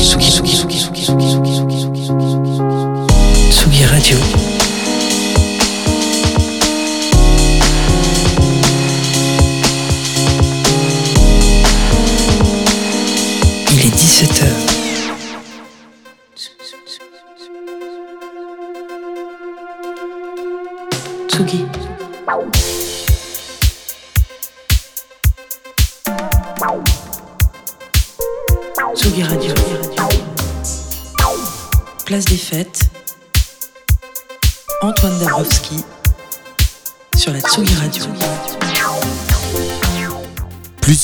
Tsugi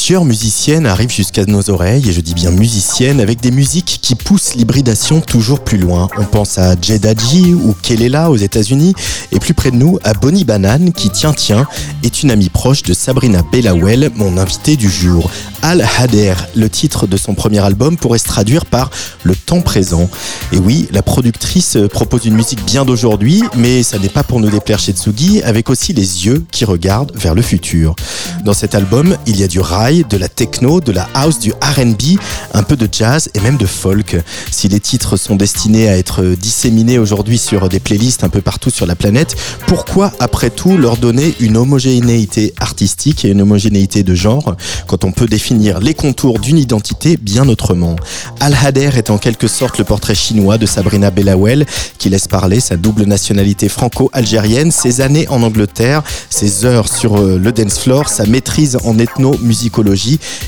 Plusieurs musiciennes arrivent jusqu'à nos oreilles, et je dis bien musiciennes, avec des musiques qui poussent l'hybridation toujours plus loin. On pense à Jeddaji ou Kelela aux États-Unis, et plus près de nous, à Bonnie Banane, qui, tient, tient, est une amie proche de Sabrina Bellawell, mon invitée du jour. Al Hader, le titre de son premier album, pourrait se traduire par le temps présent. Et oui, la productrice propose une musique bien d'aujourd'hui, mais ça n'est pas pour nous déplaire chez Tsugi, avec aussi les yeux qui regardent vers le futur. Dans cet album, il y a du rail, de la techno, de la house, du RB, un peu de jazz et même de folk. Si les titres sont destinés à être disséminés aujourd'hui sur des playlists un peu partout sur la planète, pourquoi après tout leur donner une homogénéité artistique et une homogénéité de genre quand on peut définir les contours d'une identité bien autrement? Al Hader est en quelque sorte le portrait chinois de Sabrina Bellawell qui laisse parler sa double nationalité franco-algérienne, ses années en Angleterre, ses heures sur euh, le dance floor, sa maîtrise en ethno-musicologie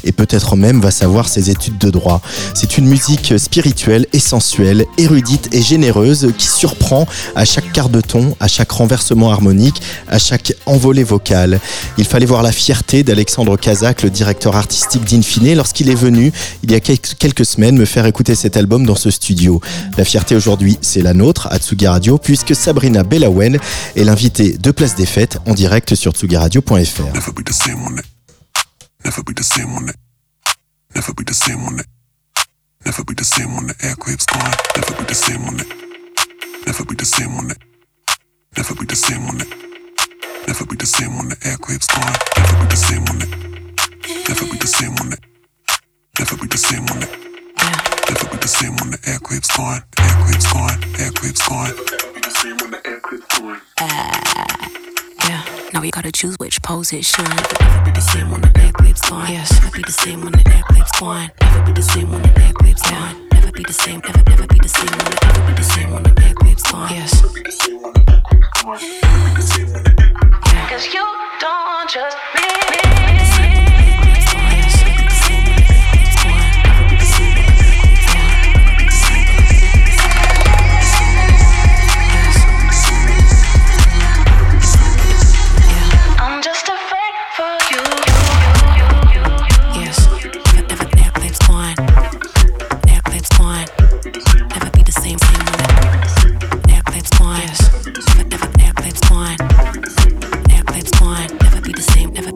et peut-être même va savoir ses études de droit. C'est une musique spirituelle et sensuelle, érudite et généreuse qui surprend à chaque quart de ton, à chaque renversement harmonique, à chaque envolée vocale. Il fallait voir la fierté d'Alexandre Kazak, le directeur artistique d'Infine, lorsqu'il est venu il y a quelques semaines me faire écouter cet album dans ce studio. La fierté aujourd'hui, c'est la nôtre à Tsugi Radio, puisque Sabrina Belawen est l'invitée de Place des Fêtes en direct sur tsugiradio.fr. Never be the same on it. Never be the same on it. Never be the same on. Never be the same when the aircraft's gone. Never be the same on it. Never be the same on it. Never be the same on it. Never be the same when the aircraft's gone. Never be the same on it. Never be the same on it. Never be the same on it. Never be the same when the aircraft's gone. Aircraft's gone. Aircraft's gone. Never be the same when the aircraft's gone. Yeah, now we gotta choose which pose it should. Never be the same when the aircraft's gone. Yes, never be the same when the aircraft's gone. Never be the same when the aircraft's gone. Never be the same, never, never be the same when the, never be the same when the aircraft's gone. Yes. Cause you don't trust me.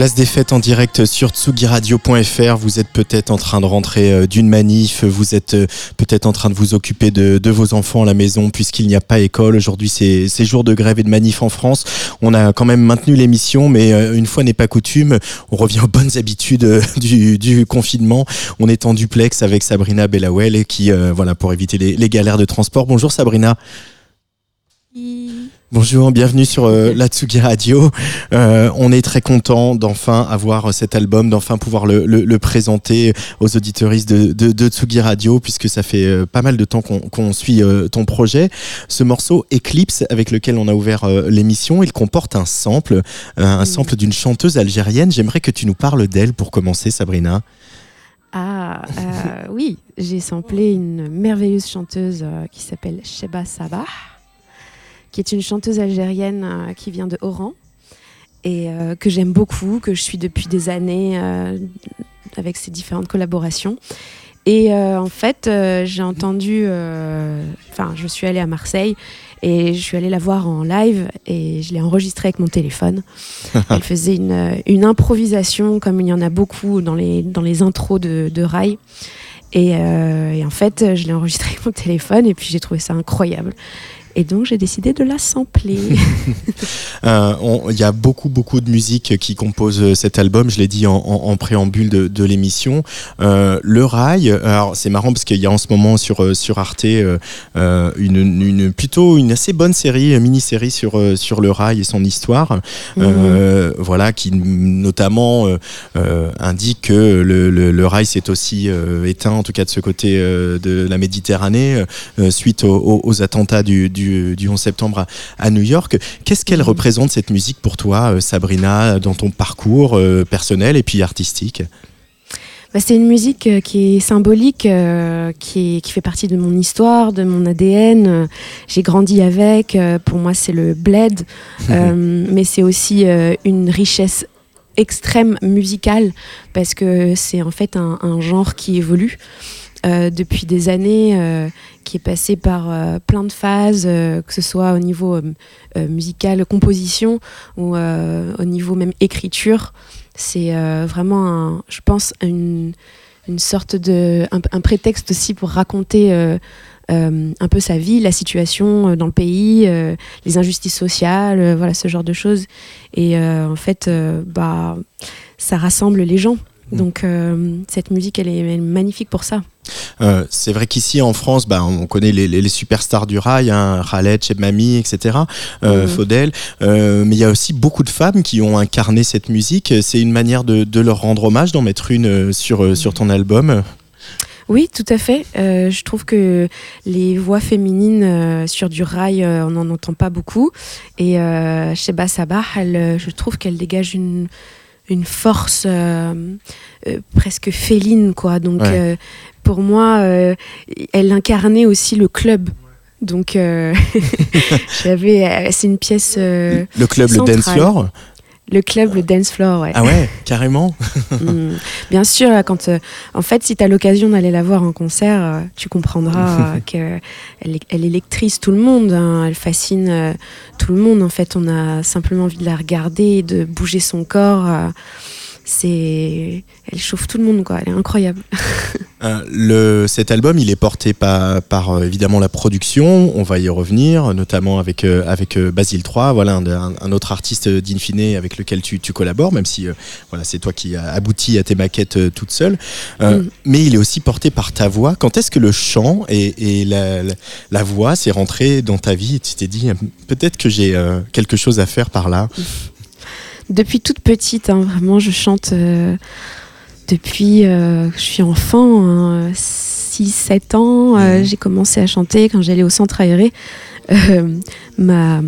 Place des fêtes en direct sur tsugiradio.fr. Vous êtes peut-être en train de rentrer euh, d'une manif, vous êtes euh, peut-être en train de vous occuper de, vos enfants à la maison puisqu'il n'y a pas école. Aujourd'hui, c'est jour de grève et de manif en France. On a quand même maintenu l'émission, mais euh, une fois n'est pas coutume, on revient aux bonnes habitudes du, confinement. On est en duplex avec Sabrina Bellawell qui, voilà, pour éviter les galères de transport. Bonjour Sabrina. Bonjour, bienvenue sur euh, la Tsugi Radio. Euh, on est très content d'enfin avoir cet album, d'enfin pouvoir le, le- le présenter aux auditeuristes de, de, de Tsugi Radio, puisque ça fait euh, pas mal de temps qu'on suit euh, ton projet. Ce morceau Eclipse, avec lequel on a ouvert euh, l'émission, il comporte un sample, euh, un sample d'une chanteuse algérienne. J'aimerais que tu nous parles d'elle pour commencer, Sabrina. Ah, euh, oui, j'ai samplé une merveilleuse chanteuse euh, qui s'appelle Sheba Sabah, qui est une chanteuse algérienne euh, qui vient de Oran et euh, que j'aime beaucoup, que je suis depuis des années euh, avec ses différentes collaborations. Et euh, en fait, j'ai entendu, enfin, je suis allée à Marseille et je suis allée la voir en live et je l'ai enregistrée avec mon téléphone. Elle faisait une, une improvisation comme il y en a beaucoup dans les, dans les intros de, de Rai. Et, et en fait, je l'ai enregistrée avec mon téléphone et puis j'ai trouvé ça incroyable. Et donc j'ai décidé de la sampler. Euh, Il y a beaucoup, beaucoup de musique qui compose euh, cet album. Je l'ai dit en, en- en préambule de, de l'émission. Euh, le rail. Alors c'est marrant parce qu'il y a en ce moment sur sur Arte euh, une, une plutôt une assez bonne série, mini-série sur sur le rail et son histoire. Euh, voilà, qui notamment indique que le, le, le rail s'est aussi éteint, en tout cas de ce côté de la Méditerranée, suite aux, aux- aux attentats du, du, du 11 septembre à, à New York. Qu'est-ce qu'elle Mhm. représente cette musique pour toi, euh, Sabrina, dans ton parcours euh, personnel et puis artistique? Bah, c'est une musique euh, qui est symbolique, euh, qui, est- qui fait partie de mon histoire, de mon ADN. J'ai grandi avec. pour moi, c'est le bled. Euh, mais c'est aussi euh, une richesse extrême musicale parce que c'est en fait un, un genre qui évolue euh, depuis des années, euh, qui est passé par euh, plein de phases, que ce soit au niveau musical, composition ou au niveau même écriture. C'est vraiment, je pense, une, sorte de. un, un prétexte aussi pour raconter un peu sa vie, la situation dans le pays, les injustices sociales, voilà, ce genre de choses. Et en fait, bah, ça rassemble les gens. Donc, euh, cette musique, elle est, elle est magnifique pour ça. Euh, c'est vrai qu'ici en France, bah, on connaît les, les- les superstars du rail, hein, Khaled, Cheb Mami, etc., euh, Mhm. Faudel. Euh, mais il y a aussi beaucoup de femmes qui ont incarné cette musique. C'est une manière de, de leur rendre hommage, d'en mettre une sur, sur ton album. Oui, tout à fait. Euh, je trouve que les voix féminines euh, sur du rail, euh, on n'en entend pas beaucoup. Et Sheba Sabah, elle, je trouve qu'elle dégage une, une force euh, euh, presque féline, quoi. Donc, Ouais. euh, pour moi, elle incarnait aussi le club. Donc, j'avais. c'est une pièce. Le club, le dance floor? Le club, le dance floor, ouais. Ah ouais, carrément. Mm. Bien sûr, quand, euh, en fait, si tu as l'occasion d'aller la voir en concert, euh, tu comprendras qu'elle elle électrise tout le monde, hein. elle fascine euh, tout le monde. En fait, on a simplement envie de la regarder, de bouger son corps. C'est, elle chauffe tout le monde, quoi. Elle est incroyable. Euh, le, cet album, il est porté par, par euh, évidemment la production. On va y revenir, notamment avec euh, avec Basile 3, voilà un, autre artiste d'Infine avec lequel tu, tu collabores, même si euh, voilà c'est toi qui as abouti à tes maquettes toute seule. Mm. Mais il est aussi porté par ta voix. Quand est-ce que le chant et, et la, la, la voix s'est rentré dans ta vie et tu t'es dit peut-être que j'ai quelque chose à faire par là? Depuis toute petite, hein, vraiment, je chante euh, depuis euh, que je suis enfant, 6-7 ans. euh. J'ai commencé à chanter quand j'allais au centre aéré. Euh, ma,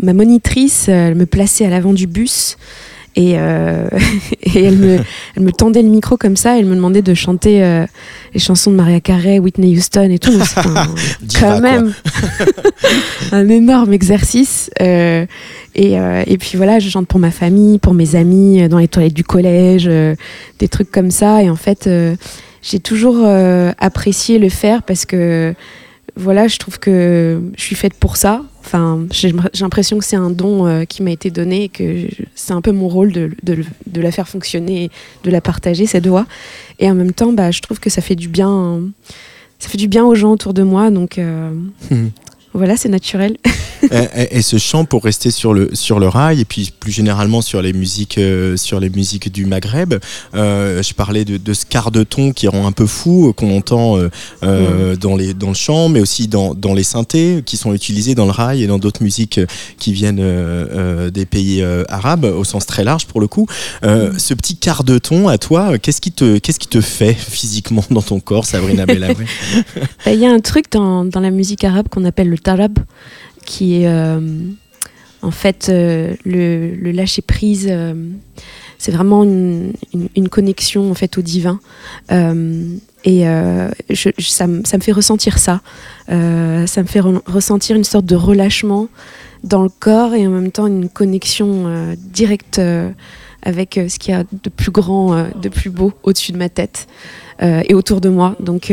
ma monitrice, elle me plaçait à l'avant du bus. Et, euh, et elle, me, elle me tendait le micro comme ça, elle me demandait de chanter euh, les chansons de Maria Carey, Whitney Houston et tout. Donc, un- quand même un énorme exercice. euh, et, et puis voilà, je chante pour ma famille, pour mes amis, dans les toilettes du collège, des trucs comme ça. Et en fait, j'ai toujours apprécié le faire parce que voilà, je trouve que je suis faite pour ça. J'ai l'impression que c'est un don euh, qui m'a été donné et que c'est un peu mon rôle de, la faire fonctionner, de la partager cette voix. Et en même temps, bah, je trouve que ça fait du bien, ça fait du bien aux gens autour de moi. Donc euh, Mhm. Voilà, c'est naturel. et, ce chant pour rester sur le sur le rail et puis plus généralement sur les musiques euh, sur les musiques du Maghreb. euh, je parlais de, de ce quart de ton qui rend un peu fou euh, qu'on entend euh, euh, dans les dans le chant, mais aussi dans dans les synthés qui sont utilisés dans le rail et dans d'autres musiques qui viennent des pays arabes au sens très large pour le coup. Euh, Ce petit quart de ton à toi, qu'est-ce qui te qu'est-ce qui te fait physiquement dans ton corps, Sabrina Bellabé Bah, Il y a un truc dans, dans la musique arabe qu'on appelle le qui est euh, en fait euh, le, lâcher prise. euh, c'est vraiment une, connexion en fait au divin. Et ça, me- fait ressentir ça. Ça me fait re- ressentir une sorte de relâchement dans le corps et en même temps une connexion directe avec ce qu'il y a de plus grand, de plus beau au-dessus de ma tête et autour de moi. Donc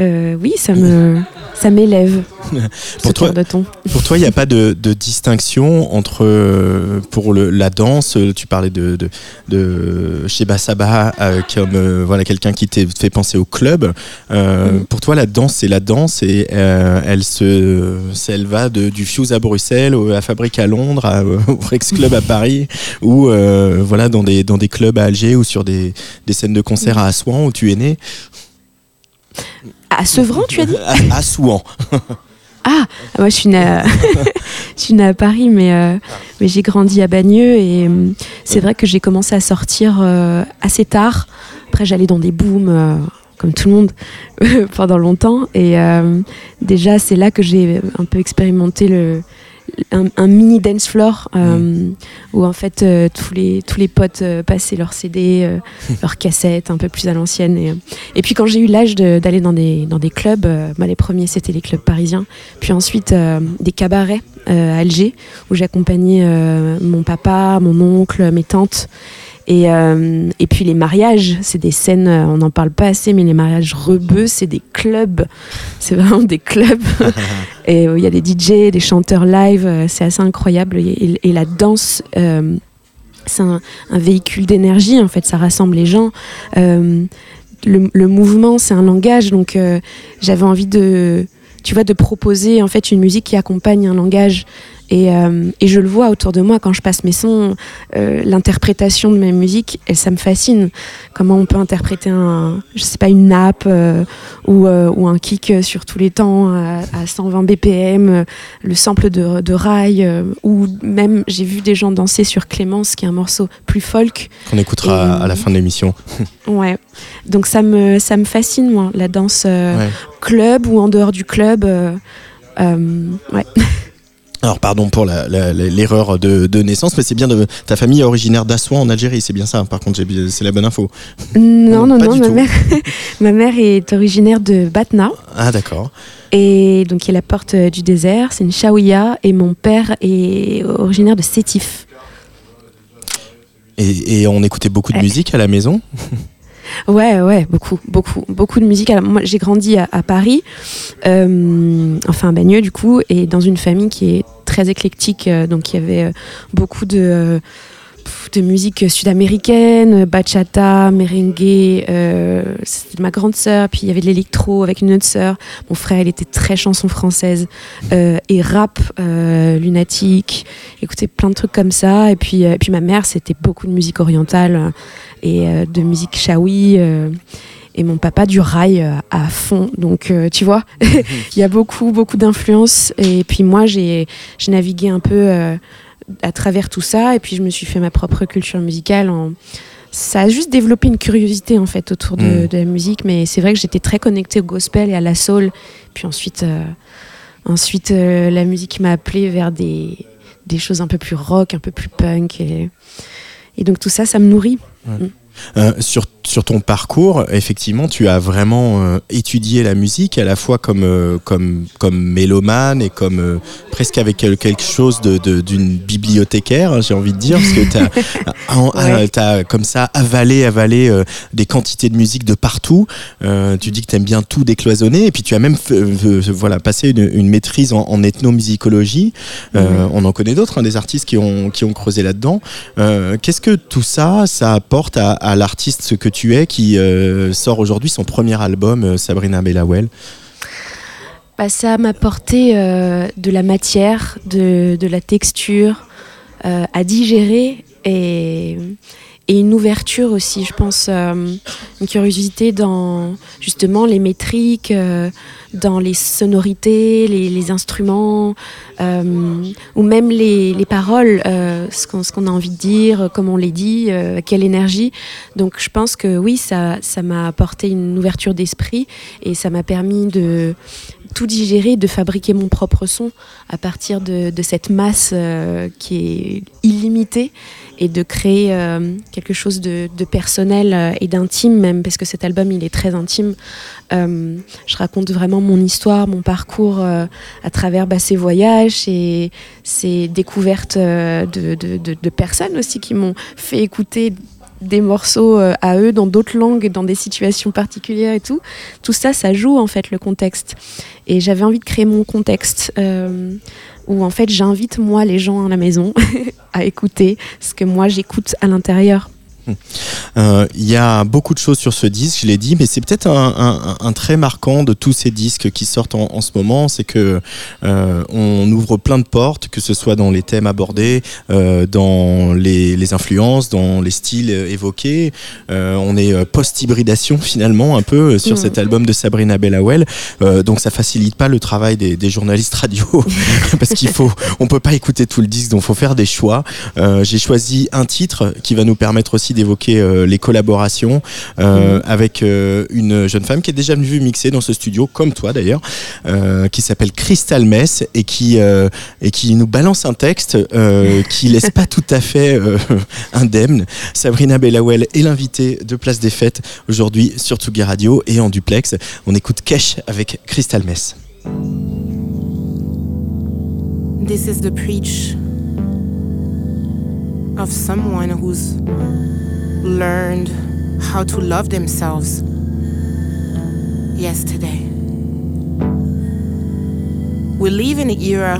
euh, oui, ça me ça m'élève. Pour toi- cœur de ton. Pour toi, il n'y a pas de, de distinction entre, euh, pour le, la danse, euh, tu parlais de, de, de Sheba Sabah euh, comme voilà, quelqu'un qui t'est fait penser au club. Pour toi, la danse, c'est la danse et elle, se, elle va de, du Fuse à Bruxelles, à Fabrique à Londres, à- au Rex Club à Paris, ou voilà, dans, des, dans des clubs à Alger ou sur des, des scènes de concert à Assouan où tu es né. À Sevran, tu as dit À, Assouan. Ah, moi je suis née à, je suis née à Paris, mais, euh, mais j'ai grandi à Bagneux et euh, c'est vrai que j'ai commencé à sortir euh, assez tard. Après, j'allais dans des booms, euh, comme tout le monde, pendant longtemps. Et déjà, c'est là que j'ai un peu expérimenté le, un, un mini dance floor euh, où en fait euh, tous, les, tous les potes euh, passaient leurs CD, leurs cassettes un peu plus à l'ancienne. Et, et puis quand j'ai eu l'âge de- d'aller dans des, dans des clubs, bah, les premiers c'était les clubs parisiens, puis ensuite des cabarets à Alger où j'accompagnais mon papa, mon oncle, mes tantes. Et, euh, et puis les mariages, c'est des scènes, euh, on n'en parle pas assez, mais les mariages rebeux, c'est des clubs. C'est vraiment des clubs. et où il y a des DJ, des chanteurs live, euh, c'est assez incroyable. Et, la danse, euh, c'est un, un véhicule d'énergie, en fait, ça rassemble les gens. Euh, le, le mouvement, c'est un langage, donc euh, j'avais envie de, tu vois, de proposer en fait une musique qui accompagne un langage. Et, euh, et je le vois autour de moi quand je passe mes sons, euh, l'interprétation de mes musiques, et ça me fascine. Comment on peut interpréter un, je sais pas, une nappe euh, ou, ou un kick sur tous les temps à, à 120 BPM, le sample de, de rail, ou même j'ai vu des gens danser sur Clémence, qui est un morceau plus folk. Qu'on écoutera à la fin de l'émission. Ouais. Donc ça me, ça me fascine, moi, la danse Ouais. club ou en dehors du club. ouais. Alors pardon pour l'erreur de, de naissance, mais c'est bien de ta famille est originaire d'Assouan en Algérie, c'est bien ça. Par contre, c'est la bonne info. Non, Non, non, ma mère, ma mère est originaire de Batna, Ah d'accord. et donc qui est la porte euh, du désert, c'est une Shawiya, et mon père est originaire de Sétif. Et, et on écoutait beaucoup de Ouais. musique à la maison? Ouais, ouais, beaucoup, beaucoup, beaucoup de musique. Alors, moi, j'ai grandi à, à Paris, euh, enfin à Bagneux du coup, et dans une famille qui est très éclectique. euh, donc il y avait euh, beaucoup de, euh, de musique sud-américaine, bachata, merengue. C'était ma grande sœur, puis il y avait de l'électro avec une autre sœur. Mon frère, il était très chanson française et rap, lunatique. Écoutait plein de trucs comme ça. Et puis, puis ma mère, c'était beaucoup de musique orientale et de musique shawi. Et mon papa du rail euh, à fond. Donc, euh, tu vois, il y a beaucoup, beaucoup d'influences. Et puis moi, j'ai navigué un peu euh, à travers tout ça. Et puis, je me suis fait ma propre culture musicale. En... Ça a juste développé une curiosité, en fait, autour de, Mm. de la musique. Mais c'est vrai que j'étais très connectée au gospel et à la soul. Puis ensuite, euh, ensuite euh, la musique m'a appelée vers des, des choses un peu plus rock, un peu plus punk. Et, et donc, tout ça, ça me nourrit. Euh, sur sur ton parcours, effectivement, tu as vraiment euh, étudié la musique à la fois comme euh, comme comme mélomane et comme euh, presque avec quel- quelque chose de de- d'une bibliothécaire, hein, j'ai envie de dire, parce que tu as, comme ça avalé avalé des quantités de musique de partout. Tu dis que tu aimes bien tout décloisonner et puis tu as même voilà passé une, une maîtrise en, en ethnomusicologie. On en connaît d'autres, hein, des artistes qui ont qui ont creusé là-dedans. Qu'est-ce que tout ça, ça apporte à, à l'artiste ce que tu es, qui euh, sort aujourd'hui son premier album, euh, Sabrina Bellawell Bah, ça m'a apporté euh, de la matière, de, de la texture à digérer et, et une ouverture aussi, je pense, euh, une curiosité dans justement les métriques, euh, dans les sonorités, les, instruments, euh, ou même les, les paroles, ce qu'on a envie de dire, comment on les dit, quelle énergie. Donc je pense que oui, ça m'a apporté une ouverture d'esprit et ça m'a permis de tout digérer, de fabriquer mon propre son à partir de, cette masse qui est illimitée et de créer euh, quelque chose de, personnel euh, et d'intime même, parce que cet album il est très intime. Euh, je raconte vraiment mon histoire, mon parcours à travers bah, ces voyages et ces découvertes de, personnes aussi qui m'ont fait écouter des morceaux à eux dans d'autres langues, dans des situations particulières et tout. Tout ça, ça joue en fait le contexte. Et j'avais envie de créer mon contexte où en fait j'invite moi les gens à la maison à écouter ce que moi j'écoute à l'intérieur. Euh, Il y a beaucoup de choses sur ce disque, je l'ai dit, mais c'est peut-être un, un- un trait marquant de tous ces disques qui sortent en, en ce moment, c'est que euh, on ouvre plein de portes, que ce soit dans les thèmes abordés, euh, dans les, les influences, dans les styles évoqués. On est post-hybridation finalement un peu sur Mhm. cet album de Sabrina Bellawell, donc ça facilite pas le travail des, des journalistes radio parce qu'il faut, on peut pas écouter tout le disque, donc faut faire des choix. J'ai choisi un titre qui va nous permettre aussi d'évoquer euh, les collaborations euh, avec euh, une jeune femme qui est déjà venue mixer dans ce studio, comme toi d'ailleurs, euh, qui s'appelle Crystal Mess et qui euh, et qui nous balance un texte euh, qui laisse pas tout à fait euh, indemne. Sabrina Bellawell est l'invitée de Place des Fêtes aujourd'hui sur Tsugi Radio et en duplex. On écoute Cash avec Crystal Mess. This is the preach of someone who's learned how to love themselves yesterday. We live in an era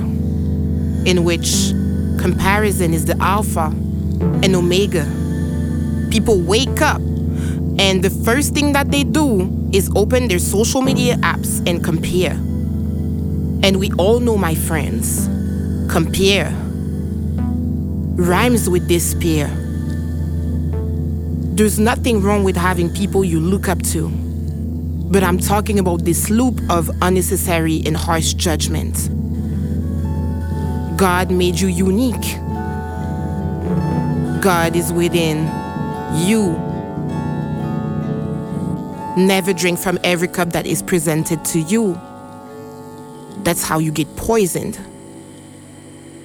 in which comparison is the alpha and omega. People wake up and the first thing that they do is open their social media apps and compare. And we all know, my friends, compare rhymes with despair. There's nothing wrong with having people you look up to, but I'm talking about this loop of unnecessary and harsh judgment. God made you unique. God is within you. Never drink from every cup that is presented to you. That's how you get poisoned.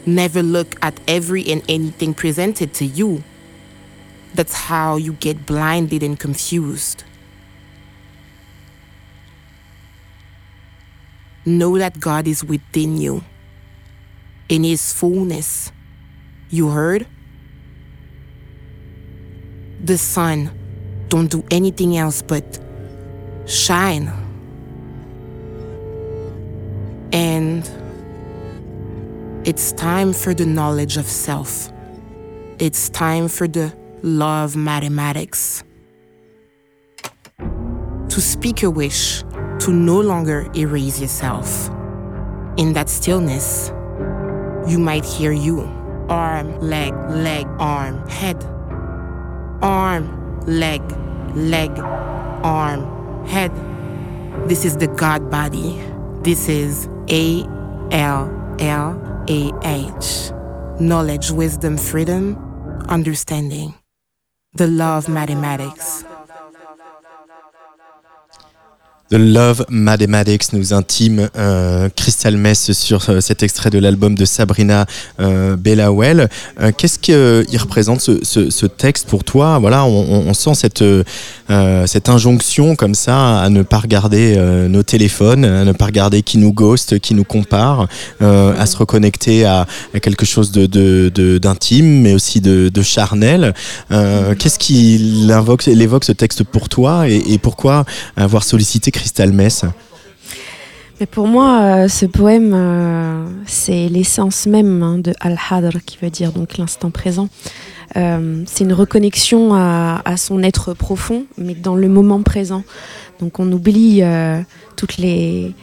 Never look at every and anything presented to you. That's how you get blinded and confused. Know that God is within you, in His fullness. You heard? The sun don't do anything else but shine. And it's time for the knowledge of self. It's time for the law of mathematics. To speak a wish, to no longer erase yourself. In that stillness, you might hear you. Arm, leg, leg, arm, head. Arm, leg, leg, arm, head. This is the God body. This is A L L A H. Knowledge, wisdom, freedom, understanding. The law of mathematics. The Love Mathematics nous intime euh, Crystal Mess sur euh, cet extrait de l'album de Sabrina euh, Bellawell. Euh, Qu'est-ce qu'il représente ce, ce- ce texte pour toi? Voilà, on, on- sent cette, euh, cette injonction comme ça à ne pas regarder euh, nos téléphones, à ne pas regarder qui nous ghost, qui nous compare, euh, à se reconnecter à, à quelque chose de- de- de- d'intime, mais aussi de, de charnel. Euh, Qu'est-ce qui l'invoque, l'évoque ce texte pour toi et, et pourquoi avoir sollicité Crystal Mess pour moi, euh, ce poème, euh, c'est l'essence même hein, de Al-Hadr, qui veut dire donc l'instant présent. Euh, c'est une reconnexion à, son être profond, mais dans le moment présent. Donc on oublie toutes les,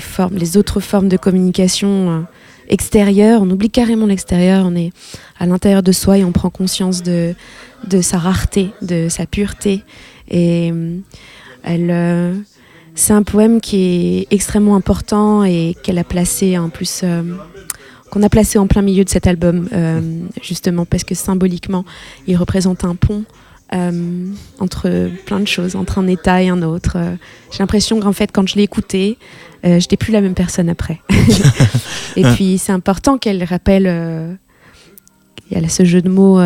formes, les autres formes de communication extérieures. On oublie carrément l'extérieur. On est à l'intérieur de soi et on prend conscience de, de sa rareté, de sa pureté. Et elle. euh, c'est un poème qui est extrêmement important et qu'elle a placé en plus, euh, qu'on a placé en plein milieu de cet album, euh, justement parce que symboliquement, il représente un pont euh, entre plein de choses, entre un état et un autre. J'ai l'impression qu'en fait, quand je l'ai écouté, euh, je n'étais plus la même personne après. et puis, c'est important qu'elle rappelle. il y a ce jeu de mots.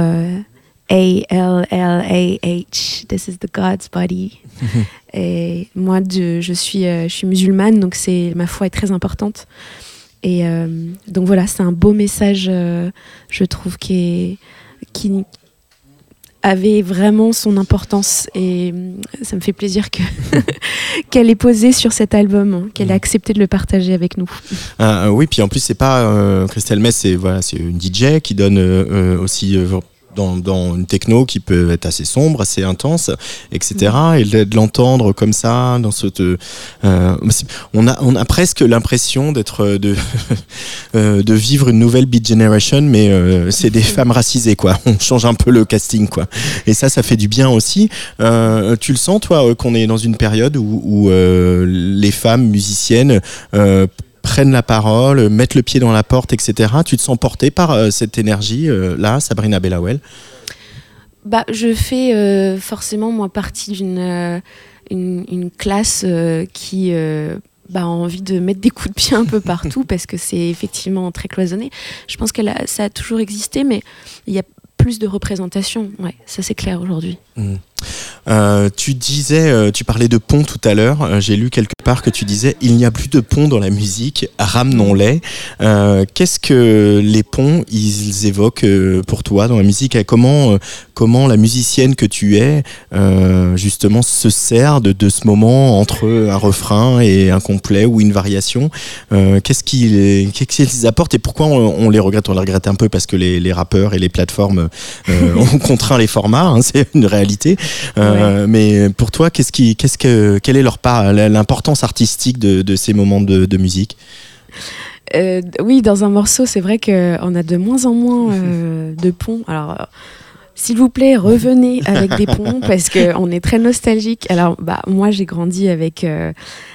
Euh, A-L-L-A-H, this is the God's body. Et moi, de- je, suis, euh, je suis musulmane, donc c'est ma foi est très importante. Et euh, donc voilà, c'est un beau message, euh, je trouve, qui, est, qui avait vraiment son importance. Et ça me fait plaisir que qu'elle ait posé sur cet album, hein, qu'elle ait accepté de le partager avec nous. Ah, oui, puis en plus c'est pas Crystal Mess, c'est voilà, une DJ qui donne aussi dans, dans une techno qui peut être assez sombre, assez intense, etc. Et de, de l'entendre comme ça dans ce, euh, on a on a presque l'impression d'être euh, de euh, de vivre une nouvelle Beat Generation, mais euh, c'est des femmes racisées quoi. On change un peu le casting quoi. Et ça, ça fait du bien aussi. Tu le sens toi qu'on est dans une période où, où, les femmes musiciennes prennent la parole, mettent le pied dans la porte, etc. Tu te sens porté par euh, cette énergie euh, là, Sabrina Bellawell Bah, je fais euh, forcément moi partie d'une euh, une, une classe euh, qui euh, bah, a envie de mettre des coups de pied un peu partout parce que c'est effectivement très cloisonné. Je pense que ça a toujours existé, mais il y a plus de représentation. Ouais, ça c'est clair aujourd'hui. Euh, tu disais, euh, tu parlais de pont tout à l'heure. Euh, J'ai lu quelque part que tu disais il n'y a plus de pont dans la musique, ramenons-les. Qu'est-ce que les ponts ils évoquent pour toi dans la musique? Et comment comment la musicienne que tu es justement se sert de, ce moment entre un refrain et un complet ou une variation? Qu'est-ce qu'ils qu'est-ce qu'ils apportent et pourquoi on, les regrette? On les regrette un peu parce que les, rappeurs et les plateformes ont contraint les formats, hein, c'est une réalité. Euh, Mais pour toi, qu'est-ce qui, qu'est-ce que, quelle est leur part, l'importance artistique de, de ces moments de, de musique? Euh, oui, dans un morceau, c'est vrai qu'on a de moins en moins euh, de ponts. Alors, s'il vous plaît, revenez avec des ponts parce qu'on est très nostalgique. Alors, bah, moi, j'ai grandi avec,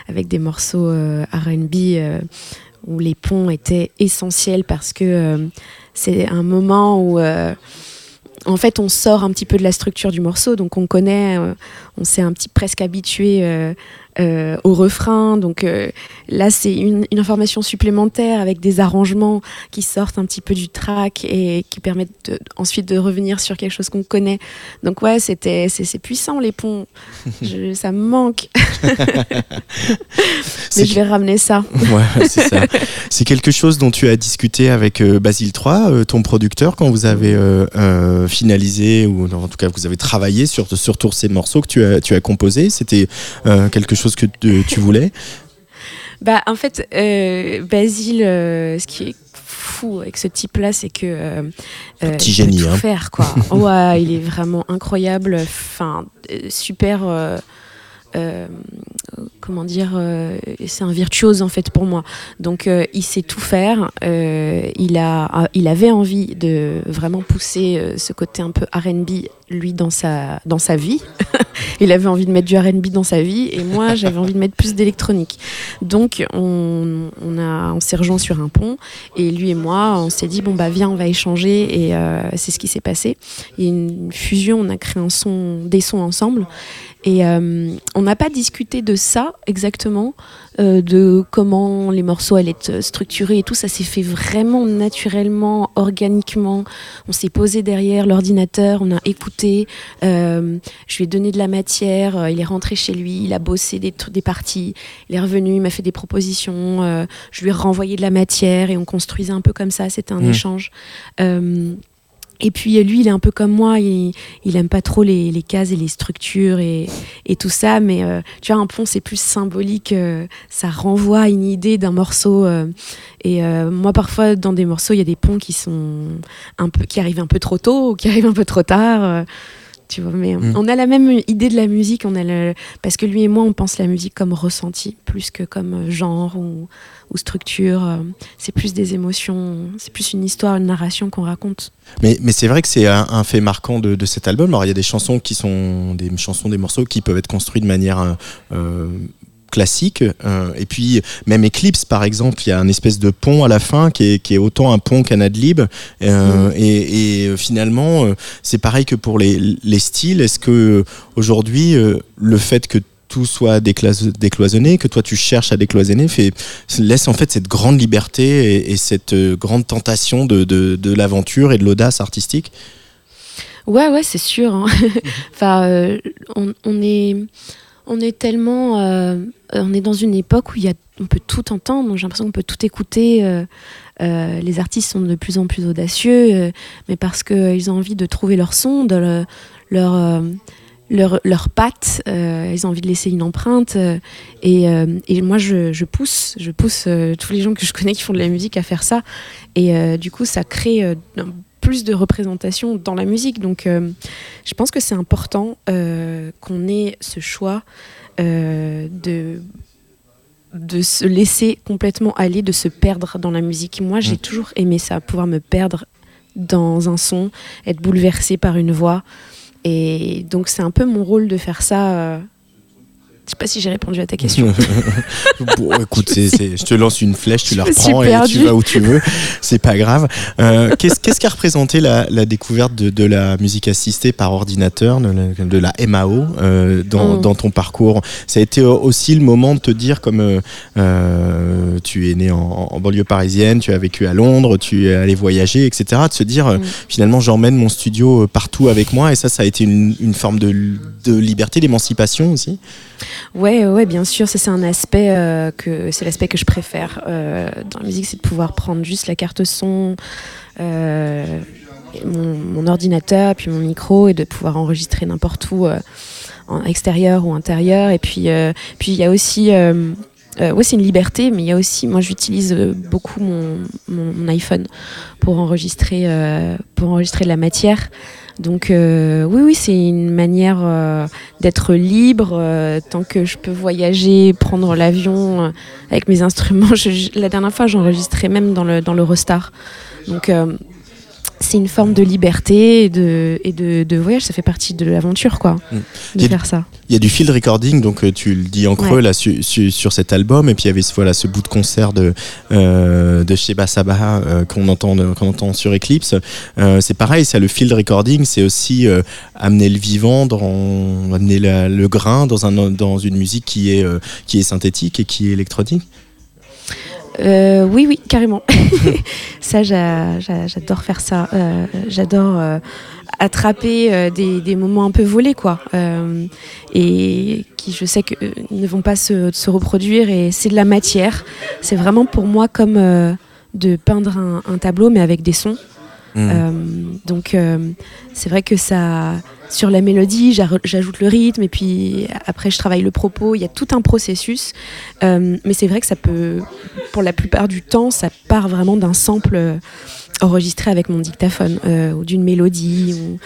avec des morceaux RB où les ponts étaient essentiels parce que c'est un moment où. Euh, en fait, on sort un petit peu de la structure du morceau, donc on connaît, euh, on s'est un petit presque habitué euh, au refrain. Donc euh, là, c'est une, une information supplémentaire avec des arrangements qui sortent un petit peu du track et qui permettent de- ensuite de revenir sur quelque chose qu'on connaît. Donc ouais, c'était c'est puissant les ponts. Je- ça me manque, mais je vais ramener ça. Ouais, c'est ça. C'est quelque chose dont tu as discuté avec euh, Basile 3, euh, ton producteur, quand vous avez finalisé, ou en tout cas vous avez travaillé sur, sur tous ces morceaux que tu as, tu as composés. C'était quelque chose que tu- voulais Bah, en fait, euh, Basile, euh, ce qui est fou avec ce type-là, c'est que euh, Un petit il génie, peut tout hein. faire quoi. ouais, il est vraiment incroyable. Enfin, euh, super. Euh, comment dire, euh, c'est un virtuose en fait pour moi. Donc euh, il sait tout faire. Il a, il avait envie de vraiment pousser ce côté un peu R&B lui dans sa dans sa vie. il avait envie de mettre du R&B dans sa vie et moi j'avais envie de mettre plus d'électronique. Donc on, on s'est rejoint sur un pont et lui et moi on s'est dit bon bah viens on va échanger et c'est ce qui s'est passé. Il y a une fusion, on a créé un son, des sons ensemble et euh, on n'a pas discuté de ça exactement, euh, de comment les morceaux allaient être structurés et tout. Ça s'est fait vraiment naturellement, organiquement. On s'est posé derrière l'ordinateur, on a écouté. euh, je lui ai donné de la matière. il est rentré chez lui, il a bossé des, parties. Il est revenu, il m'a fait des propositions. je lui ai renvoyé de la matière et on construisait un peu comme ça. C'était un Mhm. échange. Et puis lui, il est un peu comme moi, il, il aime pas trop les, cases et les structures et, tout ça, mais euh, tu vois, un pont c'est plus symbolique, euh, ça renvoie à une idée d'un morceau. euh, et moi, parfois, dans des morceaux, il y a des ponts qui sont un peu, qui arrivent un peu trop tôt ou qui arrivent un peu trop tard. Tu vois, mais Mm. on a la même idée de la musique, on a le, parce que lui et moi, on pense la musique comme ressenti, plus que comme euh, genre ou, ou structure. euh, C'est plus des émotions, c'est plus une histoire, une narration qu'on raconte. Mais, mais c'est vrai que c'est un, un fait marquant de, de cet album. Alors il y a des chansons qui sont des chansons, des morceaux qui peuvent être construits de manière euh, classique. euh, et puis même Eclipse par exemple, il y a un espèce de pont à la fin qui est, qui est autant un pont qu'un adlib. Euh, et, et, finalement, euh, c'est pareil que pour les, les styles. Est-ce que euh, aujourd'hui, le fait que tout soit décloisonné, que toi tu cherches à décloisonner, fait, laisse en fait cette grande liberté et, et cette grande tentation de, de, de l'aventure et de l'audace artistique? Ouais, ouais, c'est sûr. hein. enfin, euh, on, on est, on est tellement, euh, on est dans une époque où il y a, on peut tout entendre. J'ai l'impression qu'on peut tout écouter. euh, euh, les artistes sont de plus en plus audacieux, euh, mais parce qu'ils ont envie de trouver leur son, de le- leur, euh, leur, leur patte. euh, ils ont envie de laisser une empreinte. euh, et, euh, et moi, je, je pousse, je pousse euh, tous les gens que je connais qui font de la musique à faire ça. Et euh, du coup, ça crée euh, plus de représentation dans la musique. Donc, euh, je pense que c'est important euh, qu'on ait ce choix euh, de de se laisser complètement aller, de se perdre dans la musique. Moi, j'ai Mm. toujours aimé ça, pouvoir me perdre dans un son, être bouleversé par une voix. Et donc, c'est un peu mon rôle de faire ça. Je sais pas si j'ai répondu à ta question. bon, écoute, je te lance une flèche, tu Je la reprends et tu vas où tu veux. C'est pas grave. Euh, Qu'est-ce qu'a représenté la, la découverte de, de la musique assistée par ordinateur, de la, de la MAO, euh, dans, Mm. dans ton parcours? Ça a été aussi le moment de te dire, comme euh, tu es né en, en banlieue parisienne, tu as vécu à Londres, tu es allé voyager, etc., de se dire, Mm. finalement, j'emmène mon studio partout avec moi. Et ça, ça a été une, une forme de, de liberté, d'émancipation aussi? Ouais, ouais, bien sûr. Ça, c'est un aspect euh, que c'est l'aspect que je préfère euh, dans la musique, c'est de pouvoir prendre juste la carte son, euh, mon, ordinateur, puis mon micro, et de pouvoir enregistrer n'importe où, en extérieur ou intérieur. Et puis, puis il y a aussi, ouais, c'est une liberté, mais il y a aussi, moi, j'utilise beaucoup mon, mon, iPhone pour enregistrer, pour enregistrer de la matière. Donc euh, oui, oui, c'est une manière euh, d'être libre euh, tant que je peux voyager, prendre l'avion avec mes instruments. La dernière fois, j'enregistrais même dans le dans l'Eurostar. Donc c'est une forme de liberté et de et de, de voyage. Ça fait partie de l'aventure, quoi, Mm. de faire ça. Il y a du field recording, donc euh, tu le dis en creux Ouais. là su- su- sur cet album, et puis il y avait ce- voilà ce bout de concert de euh, de Sheba Sabah euh, qu'on entend qu'on entend sur Eclipse. Euh, c'est pareil, ça le field recording, c'est aussi amener le vivant, dans, amener la- le grain dans un dans une musique qui est qui est synthétique et qui est électronique. Euh, oui, oui, carrément. ça, j'a- j'a- j'adore faire ça. Euh, j'adore euh, attraper des, moments un peu volés, quoi. Et qui, je sais que ne vont pas se, reproduire. Et c'est de la matière. C'est vraiment pour moi comme de peindre un tableau, mais avec des sons. Mm. Euh, donc euh, c'est vrai que ça, sur la mélodie, j'ajoute le rythme et puis après je travaille le propos. Il y a tout un processus, Euh, mais c'est vrai que ça peut, pour la plupart du temps, ça part vraiment d'un sample enregistré avec mon dictaphone euh, ou d'une mélodie. Ou,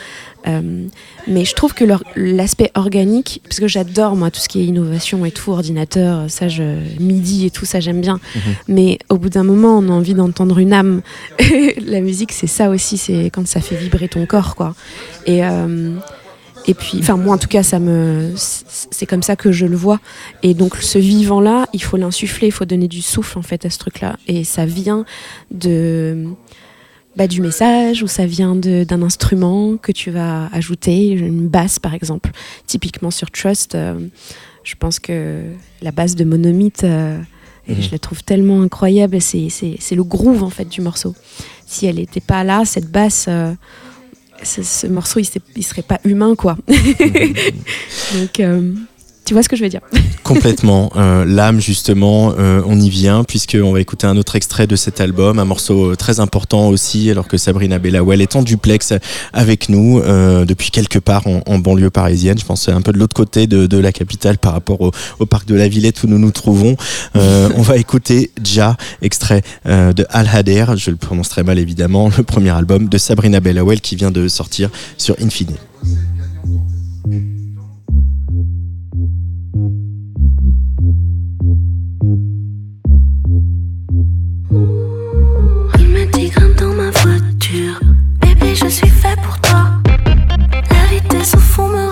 euh, mais je trouve que l'aspect organique, parce que j'adore moi tout ce qui est innovation et tout, ordinateur, ça, je, MIDI et tout ça, j'aime bien. Mais au bout d'un moment, on a envie d'entendre une âme. La musique, c'est ça aussi, c'est quand ça fait vibrer ton corps, quoi. Et euh, et puis, enfin moi en tout cas, ça me, c'est comme ça que je le vois. Et donc ce vivant-là, il faut l'insuffler, il faut donner du souffle en fait à ce truc-là. Et ça vient de bah, du message ou ça vient d'un instrument que tu vas ajouter, une basse par exemple. Typiquement sur Trust, euh, je pense que la basse de Monomythe, euh, Mhm. je la trouve tellement incroyable. C'est, le groove en fait du morceau. Si elle n'était pas là, cette basse, euh, ce, ce morceau il, il serait pas humain quoi. Donc euh, tu vois ce que je veux dire? Complètement. Euh, L'âme, justement, euh, on y vient, puisqu'on va écouter un autre extrait de cet album, un morceau euh, très important aussi, alors que Sabrina Bellawell est en duplex avec nous depuis quelque part en, banlieue parisienne. Je pense un peu de l'autre côté de, la capitale par rapport au, parc de la Villette où nous nous trouvons. On va écouter Ja, extrait de Al Hader, je le prononce très mal évidemment, le premier album de Sabrina Bellawell qui vient de sortir sur Infini. Je suis fait pour toi. La vitesse au fond me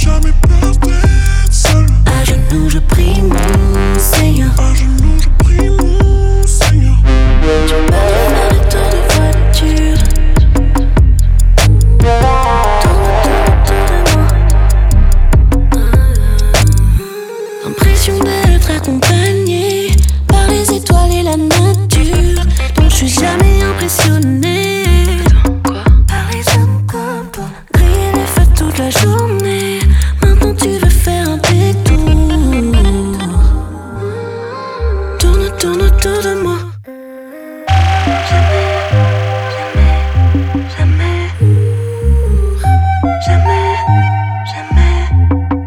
Je n'ai autour de moi. Jamais, jamais, jamais, jamais,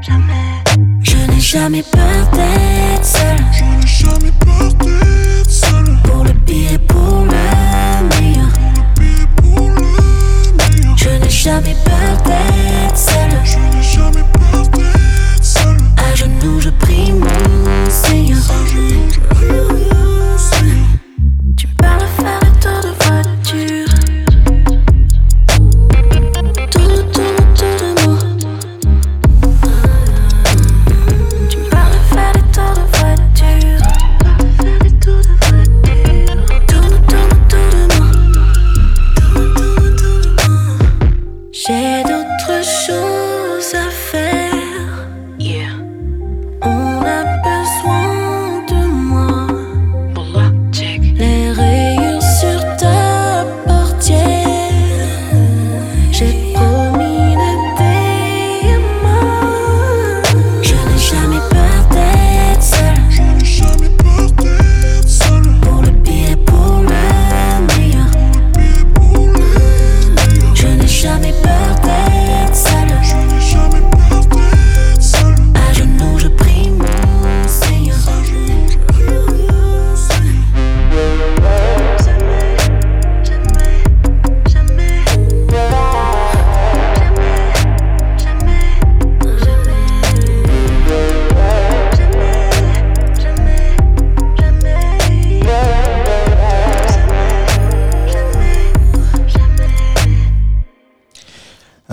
jamais. Je n'ai jamais peur d'être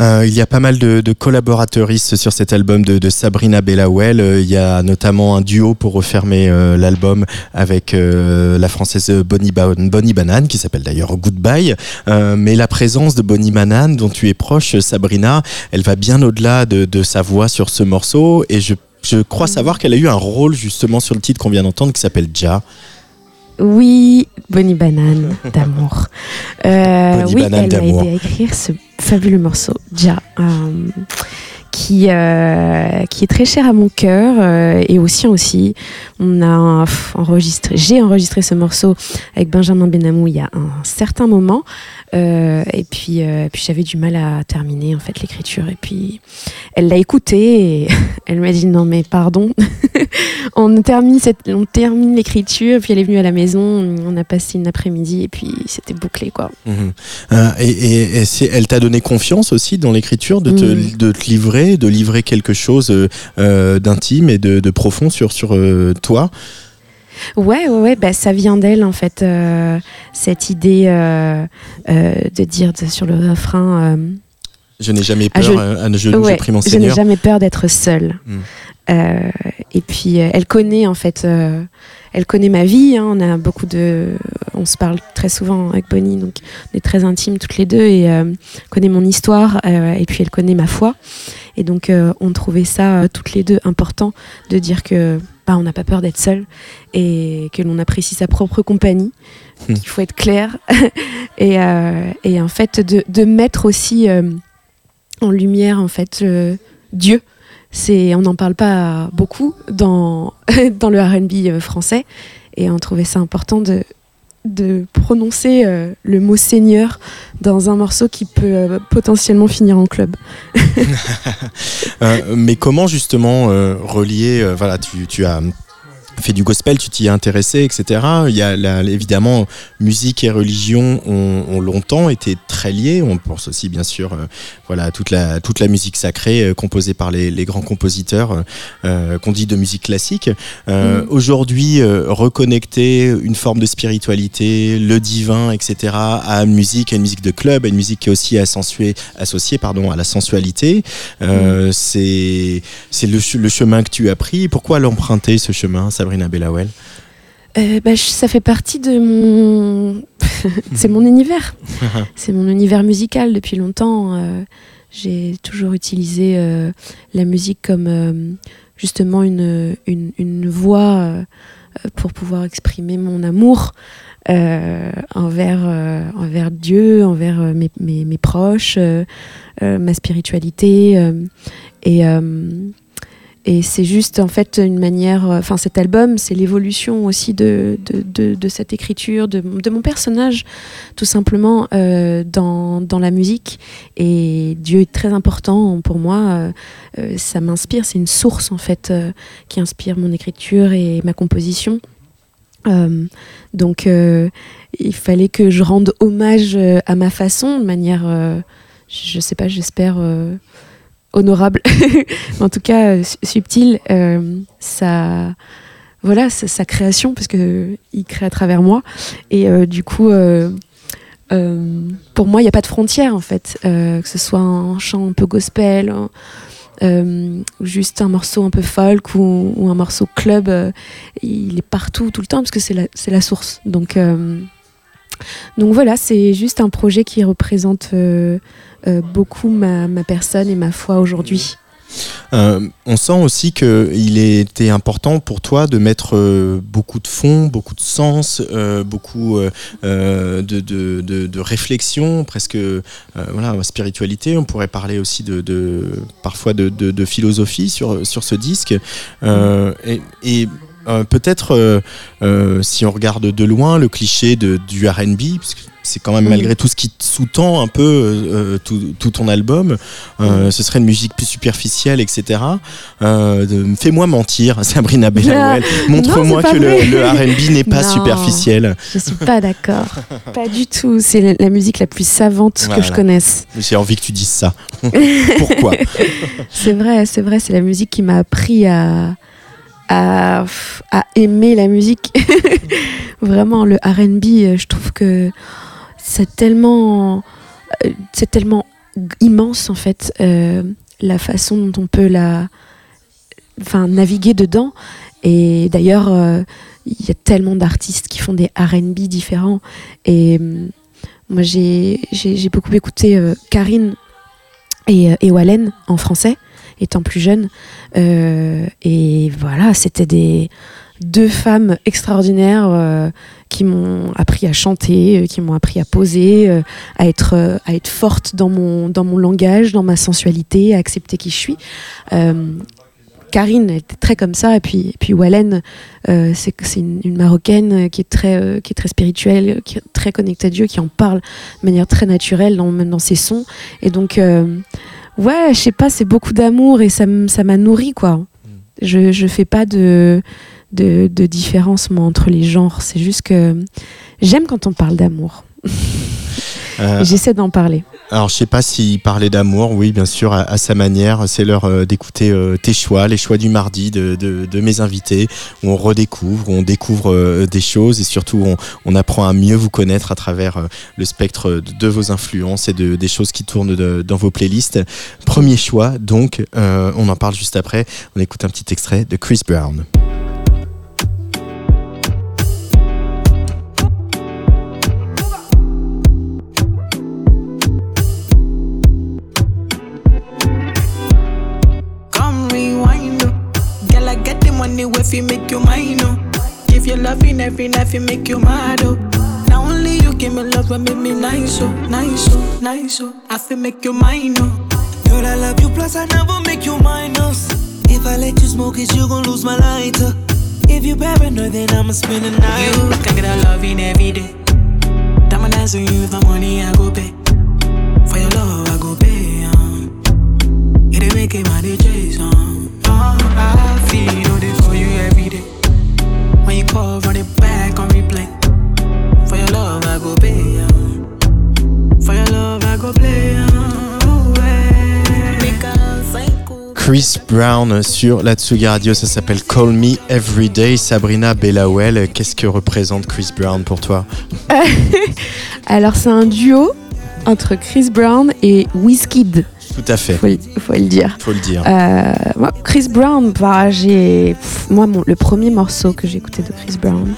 Euh, il y a pas mal de, de collaborateuristes sur cet album de, de Sabrina Bellawell. Euh, il y a notamment un duo pour refermer euh, l'album avec la française Bonnie, ba Bonnie Banane, qui s'appelle d'ailleurs Goodbye. Mais la présence de Bonnie Banane, dont tu es proche, Sabrina, elle va bien au-delà de, de sa voix sur ce morceau. Et je je crois savoir qu'elle a eu un rôle justement sur le titre qu'on vient d'entendre qui s'appelle Ja. Oui, Bonnie Banane d'amour. Euh, Bonnie oui, Banane elle m'a aidé à écrire ce fabuleux morceau, Ja, euh, qui, euh, qui est très cher à mon cœur euh, et au sien aussi. On a enregistré, j'ai enregistré ce morceau avec Benjamin Benamou il y a un certain moment. Euh, et puis, euh, puis j'avais du mal à terminer en fait l'écriture. Et puis elle l'a écouté et elle m'a dit non mais pardon. on termine cette, on termine l'écriture. Puis elle est venue à la maison. On a passé une après-midi et puis c'était bouclé quoi. Mhm. Euh, et et- et elle t'a donné confiance aussi dans l'écriture, de, te, Mm. de te livrer, de livrer quelque chose d'intime et de, de profond sur, sur toi? Ouais, ouais, ouais, bah, ça vient d'elle en fait, euh, cette idée euh, euh, de dire de- sur le refrain. Je n'ai jamais Ah, peur, je- à genoux, ouais, j'ai pris mon je n'ai jamais peur d'être seule. Mm. Euh, et puis elle connaît en fait, elle connaît ma vie. hein, on a beaucoup de, on se parle très souvent avec Bonnie, donc on est très intimes toutes les deux et euh, connaît mon histoire et puis elle connaît ma foi. Et donc on trouvait ça toutes les deux important de dire que on n'a pas peur d'être seul et que l'on apprécie sa propre compagnie. Mm. qu'il faut être clair et, euh, et en fait de, de mettre aussi euh, en lumière en fait euh, Dieu. C'est, on n'en parle pas beaucoup dans, dans le RB français et on trouvait ça important de, de prononcer euh, le mot Seigneur dans un morceau qui peut euh, potentiellement finir en club. Euh, mais comment justement relier, voilà, tu as fait du gospel, tu t'y es intéressé, etc. Il y a la- évidemment musique et religion ont, ont longtemps été très liés. On pense aussi bien sûr, euh, voilà, à toute la toute la musique sacrée euh, composée par les, les grands compositeurs euh, euh, qu'on dit de musique classique. Mm. Aujourd'hui, reconnecter une forme de spiritualité, le divin, etc. à une musique, à une musique de club, à une musique qui est aussi associée, associée pardon, à la sensualité. Euh, C'est c'est le, che- le chemin que tu as pris. Pourquoi l'emprunter ce chemin, Sabrina Bellawell Euh, bah, je- ça fait partie de mon. c'est mon univers. c'est mon univers musical depuis longtemps. euh, J'ai toujours utilisé euh, la musique comme justement une, une, euh, pour pouvoir exprimer mon amour envers, envers Dieu, envers mes, mes, mes proches, ma spiritualité. et. Et c'est juste en fait une manière, euh, enfin cet album, c'est l'évolution aussi de, de, de, cette écriture, de, mon personnage, tout simplement euh, dans, dans la musique. Et Dieu est très important pour moi. euh, ça m'inspire, c'est une source en fait qui inspire mon écriture et ma composition. Donc il fallait que je rende hommage à ma façon, de manière, je sais pas, j'espère honorable, en tout cas euh, su- subtil, euh, sa, voilà, sa, création, parce que il crée à travers moi. Et euh, du coup, euh, euh, pour moi, il n'y a pas de frontière en fait, euh, que ce soit un chant un peu gospel. euh, ou juste un morceau un peu folk ou, un morceau club, euh, il est partout tout le temps parce que c'est la, la source. Donc, euh, donc voilà, c'est juste un projet qui représente euh, euh, beaucoup ma, personne et ma foi aujourd'hui. Euh, on sent aussi qu'il était important pour toi de mettre euh, beaucoup de fond, beaucoup de sens, euh, beaucoup euh, euh, de, réflexion, presque euh, voilà, spiritualité. On pourrait parler aussi de, parfois de, philosophie sur, sur ce disque. Euh, et, euh, peut-être euh, euh, si on regarde de loin le cliché du R&B, parce que c'est quand même Mhm. malgré tout ce qui sous-tend un peu euh, tout, tout ton album, euh, ce serait une musique plus superficielle, etc. Euh, Fais-moi mentir, Sabrina Bellawell. Montre-moi c'est pas que le, vrai. le R&B n'est pas Non. superficiel. Je suis pas d'accord. pas du tout. C'est la, la musique la plus savante que je connaisse. J'ai envie que tu dises ça. Pourquoi? C'est vrai, c'est vrai. C'est la musique qui m'a appris à, à, à aimer la musique. Vraiment, le R&B, euh, je trouve que c'est tellement, euh, c'est tellement immense en fait euh, la façon dont on peut la, enfin naviguer dedans. Et d'ailleurs, euh, il y a tellement d'artistes qui font des R&B différents. Et euh, moi, j'ai beaucoup écouté Karine et, et Wallen en français. étant plus jeune. Et voilà, c'était des deux femmes extraordinaires euh, qui m'ont appris à chanter, euh, qui m'ont appris à poser, euh, à être à être forte dans mon dans mon langage, dans ma sensualité, à accepter qui je suis. Karine était très comme ça et puis et puis Wallen euh, c'est une, une marocaine qui est très euh, qui est très spirituelle, qui est très connectée à Dieu, qui en parle de manière très naturelle dans même dans ses sons et donc euh, ouais, je sais pas, c'est beaucoup d'amour et ça m'a nourri quoi. Je je fais pas de de, de différence moi entre les genres, c'est juste que j'aime quand on parle d'amour. Euh, J'essaie d'en parler. alors, je sais pas s'il parlait d'amour, oui, bien sûr, à, à sa manière. C'est l'heure euh, d'écouter euh, tes choix, les choix du mardi de, de, de mes invités, où on redécouvre, où on découvre des choses et surtout on, on apprend à mieux vous connaître à travers le spectre de, de vos influences et de, des choses qui tournent dans vos playlists. Premier choix, donc, on en parle juste après. On écoute un petit extrait de Chris Brown. If you make you mine, oh. Give you loving every night, you make you mad, oh. Now only you give me love and make me nice, oh, nice, oh, nice, oh. I feel make you mine, oh. Girl, I love you, plus I never make you minus. If I let you smoke it, you gon' lose my lighter. If you paranoid, then I'ma spend the night. You can get a loving every day. Diamond dance on you, the money I go pay. For your love, I go pay, um. It ain't making my DJs, um. Oh, I feel it for you every day. When you call, run it back on replay. For your love, I go pay. For your love, I go play, yeah. Because I'm cool. Chris Brown sur la Tsugi Radio, ça s'appelle Call Me Every Day. Sabrina Bellawell, qu'est-ce que représente Chris Brown pour toi? Alors c'est un duo entre Chris Brown et Wizkid, Tout à fait, faut, le- faut le dire. faut le dire. Euh, moi, Chris Brown, bah, j'ai, moi, mon- le premier morceau que j'ai écouté de Chris Brown,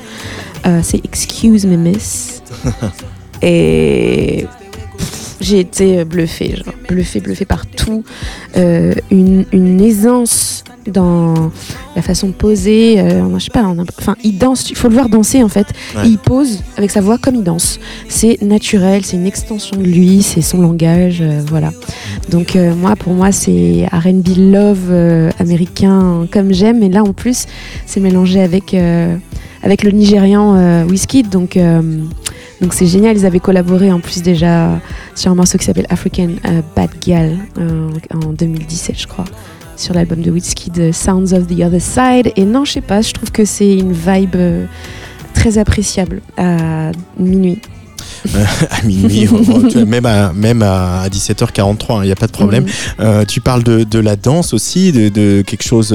euh, c'est Excuse Me Miss, et j'ai été bluffée, genre bluffée, bluffée par tout, Euh, une, une aisance dans la façon de poser, euh, je sais pas, enfin, il danse, il faut le voir danser en fait, Ouais. Et il pose avec sa voix comme il danse. C'est naturel, c'est une extension de lui, c'est son langage, euh, voilà. Donc euh, moi, pour moi, c'est R&B love euh, américain comme j'aime, et là en plus, c'est mélangé avec euh, avec le Nigérian euh, Wizkid, donc euh, donc c'est génial. Ils avaient collaboré en plus déjà sur un morceau qui s'appelle African euh, Bad Gal euh, en 2017, je crois, sur l'album de Wizkid Sounds of the Other Side. Et non, je sais pas, je trouve que c'est une vibe euh, très appréciable à minuit. à minuit, même à, même à 17h43, il n'y a pas de problème. Mhm. Euh, tu parles de, de la danse aussi, de, de quelque chose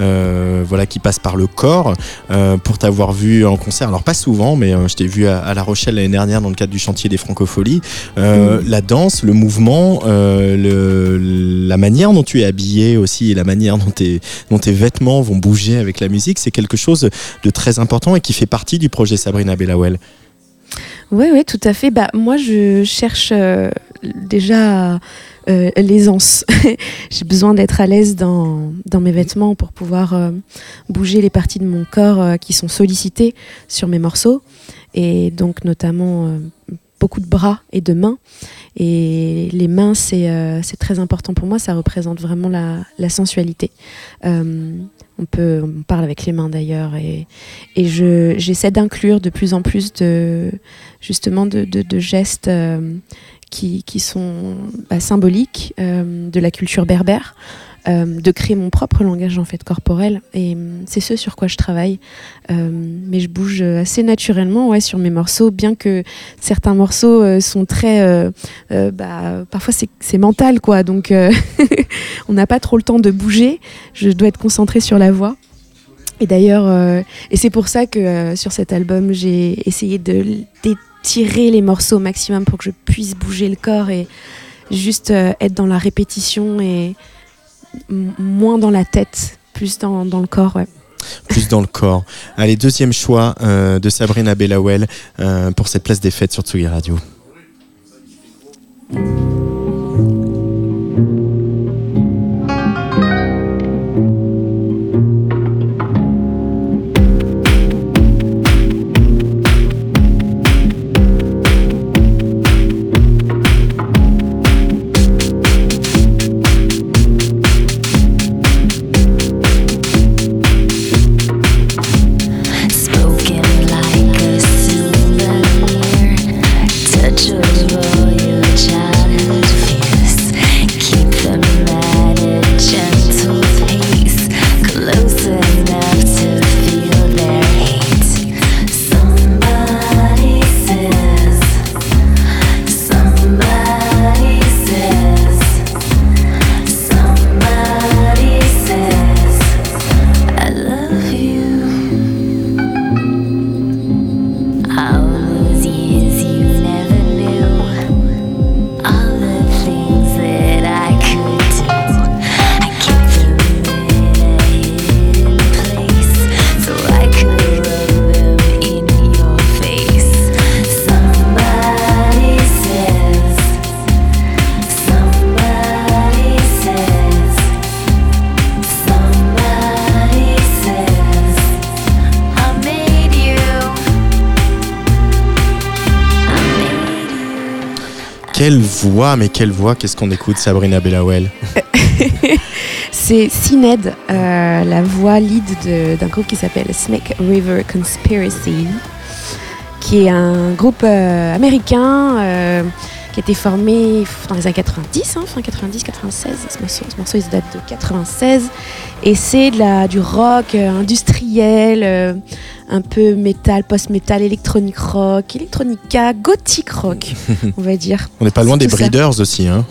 euh, voilà, qui passe par le corps. Euh, pour t'avoir vu en concert, alors pas souvent, mais euh, je t'ai vu à, à La Rochelle l'année dernière dans le cadre du chantier des francopholies. Euh, La danse, le mouvement, euh, le, la manière dont tu es habillé aussi et la manière dont tes, dont tes vêtements vont bouger avec la musique, c'est quelque chose de très important et qui fait partie du projet Sabrina Bellawell. Oui, oui, tout à fait. Bah, moi, je cherche euh, déjà euh, l'aisance. J'ai besoin d'être à l'aise dans, mes vêtements pour pouvoir euh, bouger les parties de mon corps qui sont sollicitées sur mes morceaux. Et donc, notamment, beaucoup de bras et de mains. Et les mains, c'est euh, c'est très important pour moi. Ça représente vraiment la, sensualité. Euh, on peut, on parle avec les mains d'ailleurs, et, et je j'essaie d'inclure de plus en plus de justement de, gestes euh, qui, qui sont bah, symboliques de la culture berbère, de créer mon propre langage en fait corporel et hum, c'est ce sur quoi je travaille. Euh, mais je bouge assez naturellement ouais sur mes morceaux, bien que certains morceaux euh, sont très, euh, euh, bah, parfois c'est mental quoi, donc euh, on n'a pas trop le temps de bouger. Je dois être concentrée sur la voix. Et d'ailleurs, euh, et c'est pour ça que euh, sur cet album, j'ai essayé de d'étirer les morceaux au maximum pour que je puisse bouger le corps et juste euh, être dans la répétition et moins dans la tête, plus dans, dans le corps. Ouais. plus dans le corps. Allez, deuxième choix euh, de Sabrina Bellawell euh, pour cette place des fêtes sur Tsugi Radio. Mais quelle voix, qu'est-ce qu'on écoute, Sabrina Bellawell C'est Sined, euh, la voix lead d'un groupe qui s'appelle Snake River Conspiracy, qui est un groupe euh, américain euh, qui a été formé dans les années 90, hein, fin 90-96. Ce morceau, ce morceau, il date de 96. Et c'est de la, du rock euh, industriel, euh, un peu métal, post-métal, électronique rock, électronica, gothic rock, on va dire. On n'est pas loin des ça. Breeders aussi, hein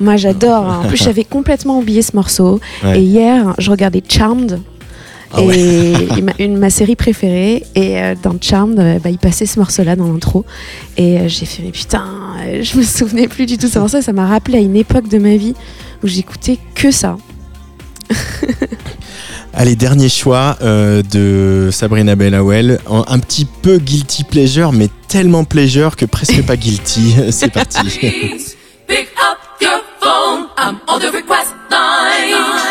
Moi, j'adore. hein. En plus, j'avais complètement oublié ce morceau. Ouais. Et hier, je regardais Charmed. Ah et il m'a- une ma série préférée et euh, dans Charmed euh, bah, il passait ce morceau là dans l'intro et euh, j'ai fait mais putain euh, je me souvenais plus du tout de ce morceau ça m'a rappelé à une époque de ma vie où j'écoutais que ça Allez, dernier choix euh, de Sabrina Bellawell. Un, un petit peu guilty pleasure, mais tellement pleasure que presque pas guilty. C'est parti. Please pick up your phone. I'm on the request line.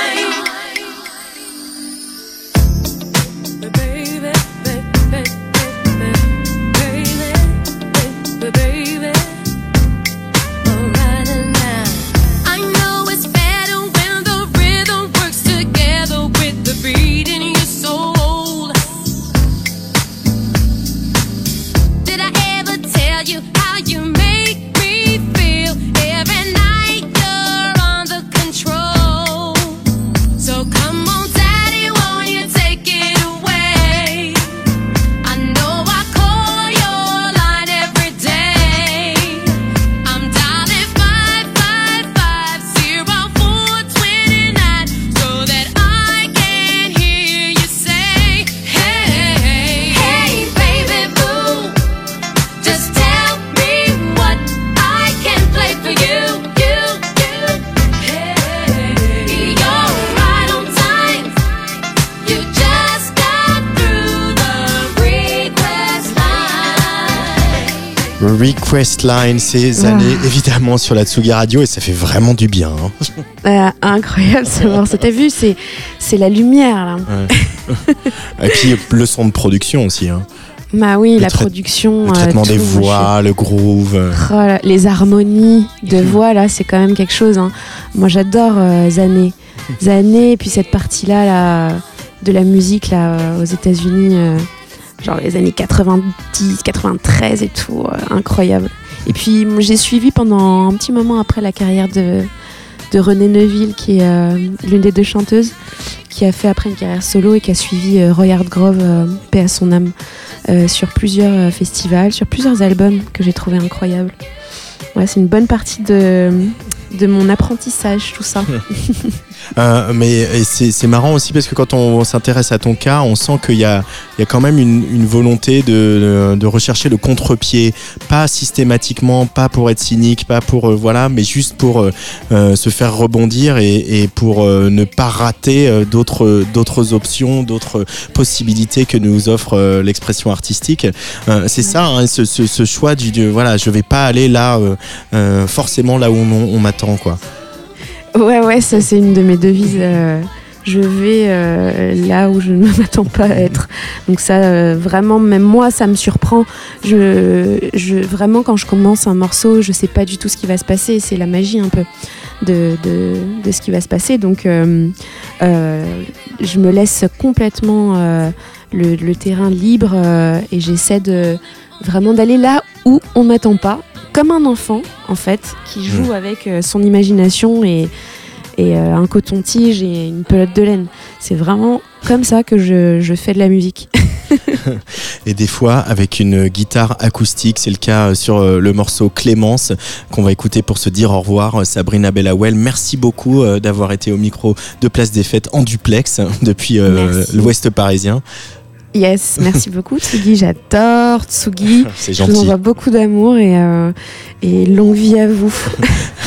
Request Line, ces Ah. années évidemment sur la Tsugi Radio et ça fait vraiment du bien. hein. Euh, incroyable ce morceau t'as vu c'est c'est la lumière là Et puis le son de production aussi. hein. bah oui Le la production Le euh, traitement des moi, je- voix, le groove. euh. Oh là, les harmonies de voix là, c'est quand même quelque chose. hein. Moi, j'adore euh, Zané, Zané, et puis cette partie-là là, de la musique là euh, aux États-Unis, euh, genre les années 90, 93 et tout, euh, incroyable. Et puis j'ai suivi pendant un petit moment après la carrière de de René Neuville, qui est euh, l'une des deux chanteuses, qui a fait après une carrière solo et qui a suivi euh, Roy Hartgrove, euh, paix à son âme, euh, sur plusieurs festivals, sur plusieurs albums que j'ai trouvé incroyables. Ouais, c'est une bonne partie de, de mon apprentissage, tout ça. Euh, mais c'est marrant aussi parce que quand on s'intéresse à ton cas, on sent qu'il y y a quand même une, volonté de, rechercher le contre-pied, pas systématiquement, pas pour être cynique, pas pour euh, voilà, mais juste pour euh, se faire rebondir et, pour ne pas rater d'autres options, d'autres possibilités que nous offre l'expression artistique. C'est ça, hein, ce, choix du, du- voilà, je vais pas aller là forcément là où on, on m'attend quoi. Ouais, ouais, ça c'est une de mes devises. euh, je vais euh, là où je ne m'attends pas à être. Donc ça, euh, vraiment, même moi, ça me surprend. Je, je, vraiment, quand je commence un morceau, je sais pas du tout ce qui va se passer. C'est la magie un peu de, de, de ce qui va se passer. Donc, je me laisse complètement le, le terrain libre et j'essaie de vraiment d'aller là où on m'attend pas, comme un enfant en fait, qui joue avec euh, son imagination et, et euh, un coton-tige et une pelote de laine. C'est vraiment comme ça que je, je fais de la musique. et des fois avec une guitare acoustique. C'est le cas euh, sur le morceau Clémence qu'on va écouter pour se dire au revoir. Sabrina Bellawell, merci beaucoup d'avoir été au micro de Place des Fêtes en duplex depuis euh, l'Ouest parisien. Yes, merci beaucoup Tsugi, j'adore Tsugi. C'est Je vous gentil. envoie beaucoup d'amour et, euh, et longue vie à vous.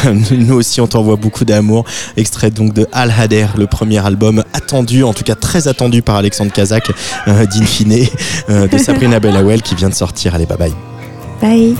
Nous aussi, on t'envoie beaucoup d'amour. Extrait donc de Al Hader, le premier album attendu, en tout cas très attendu par Alexandre Kazak, euh, d'Infine, euh, de Sabrina Bellawell qui vient de sortir. Allez, bye bye. Bye.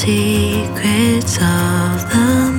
secrets of the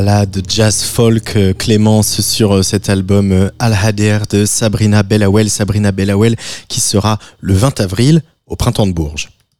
balade jazz folk euh, Clémence sur euh, cet album euh, Al Hader de Sabrina Bellawell, Sabrina Bellawell qui sera le 20 avril au printemps de Bourges.